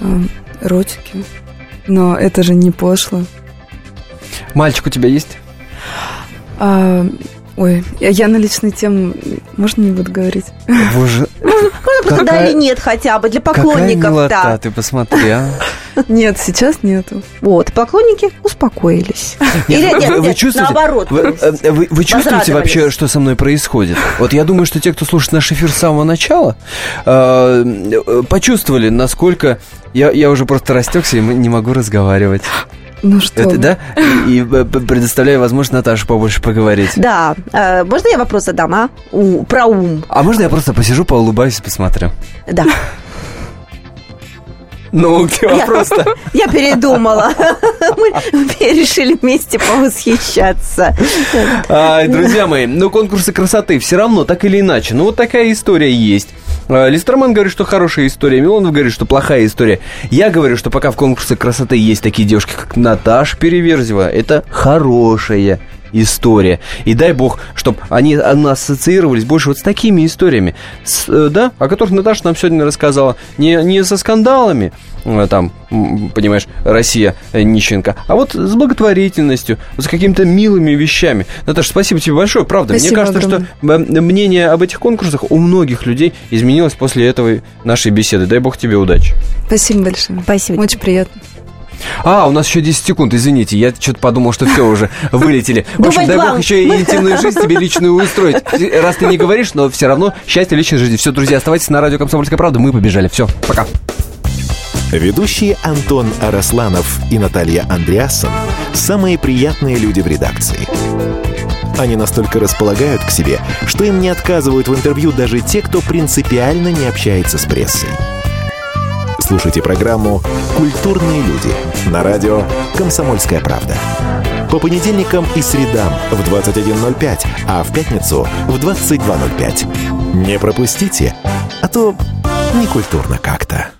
[SPEAKER 5] э, эротики, но это же не пошло.
[SPEAKER 2] Мальчик у тебя есть?
[SPEAKER 5] А, ой, я, я на личные темы, можно не буду говорить?
[SPEAKER 2] Боже,
[SPEAKER 3] Можно да или нет хотя бы, для
[SPEAKER 2] какая
[SPEAKER 3] поклонников,
[SPEAKER 2] милота,
[SPEAKER 3] да.
[SPEAKER 2] ты посмотри, а.
[SPEAKER 5] Нет, сейчас нету.
[SPEAKER 3] Вот, поклонники успокоились. Или
[SPEAKER 2] Вы-
[SPEAKER 3] нет,
[SPEAKER 2] вы
[SPEAKER 3] нет,
[SPEAKER 2] чувствуете,
[SPEAKER 3] наоборот.
[SPEAKER 2] Вы, э, вы- вы чувствуете вообще, что со мной происходит? Вот я думаю, что те, кто слушает наш эфир с самого начала, э, э, почувствовали, насколько я, я уже просто растекся и не могу разговаривать.
[SPEAKER 5] Ну что
[SPEAKER 2] Это, да? И, э, предоставляю возможность Наташе побольше поговорить.
[SPEAKER 3] Да, э, можно я вопрос задам, а? У- про ум.
[SPEAKER 2] А можно я просто посижу, поулыбаюсь и посмотрю?
[SPEAKER 3] Да.
[SPEAKER 2] Ну, где
[SPEAKER 3] Я-
[SPEAKER 2] вопрос-то?
[SPEAKER 3] Я передумала. Мы решили вместе повосхищаться.
[SPEAKER 2] Ай, друзья мои, ну конкурсы красоты все равно, так или иначе. Ну вот такая история есть. А, Листерман говорит, что хорошая история, Милонов говорит, что плохая история. Я говорю, что пока в конкурсе красоты есть такие девушки, как Наташа Переверзева, это хорошая история. И дай бог, чтобы они ассоциировались больше вот с такими историями, с, э, да, о которых Наташа нам сегодня рассказала. Не, не со скандалами, э, там, понимаешь, Россия э, нищенка, а вот с благотворительностью, с какими-то милыми вещами. Наташа, спасибо тебе большое, правда. Мне
[SPEAKER 5] Спасибо
[SPEAKER 2] кажется, что
[SPEAKER 5] огромное.
[SPEAKER 2] э, мнение об этих конкурсах у многих людей изменилось после этого нашей беседы. Дай бог тебе удачи.
[SPEAKER 5] Спасибо большое.
[SPEAKER 3] Спасибо.
[SPEAKER 5] Очень приятно.
[SPEAKER 2] А, у нас еще 10 секунд, извините, я что-то подумал, что все уже вылетели. В общем, дай бог еще и интимную жизнь тебе личную устроить. Раз ты не говоришь, но все равно счастье личной жизни. Все, друзья, оставайтесь на радио «Комсомольская правда». Мы побежали. Все, пока.
[SPEAKER 1] Ведущие Антон Арасланов и Наталья Андреасон – самые приятные люди в редакции. Они настолько располагают к себе, что им не отказывают в интервью даже те, кто принципиально не общается с прессой. Слушайте программу «Культурные люди» на радио «Комсомольская правда». По понедельникам и средам в 21.05, а в пятницу в 22.05. Не пропустите, а то некультурно как-то.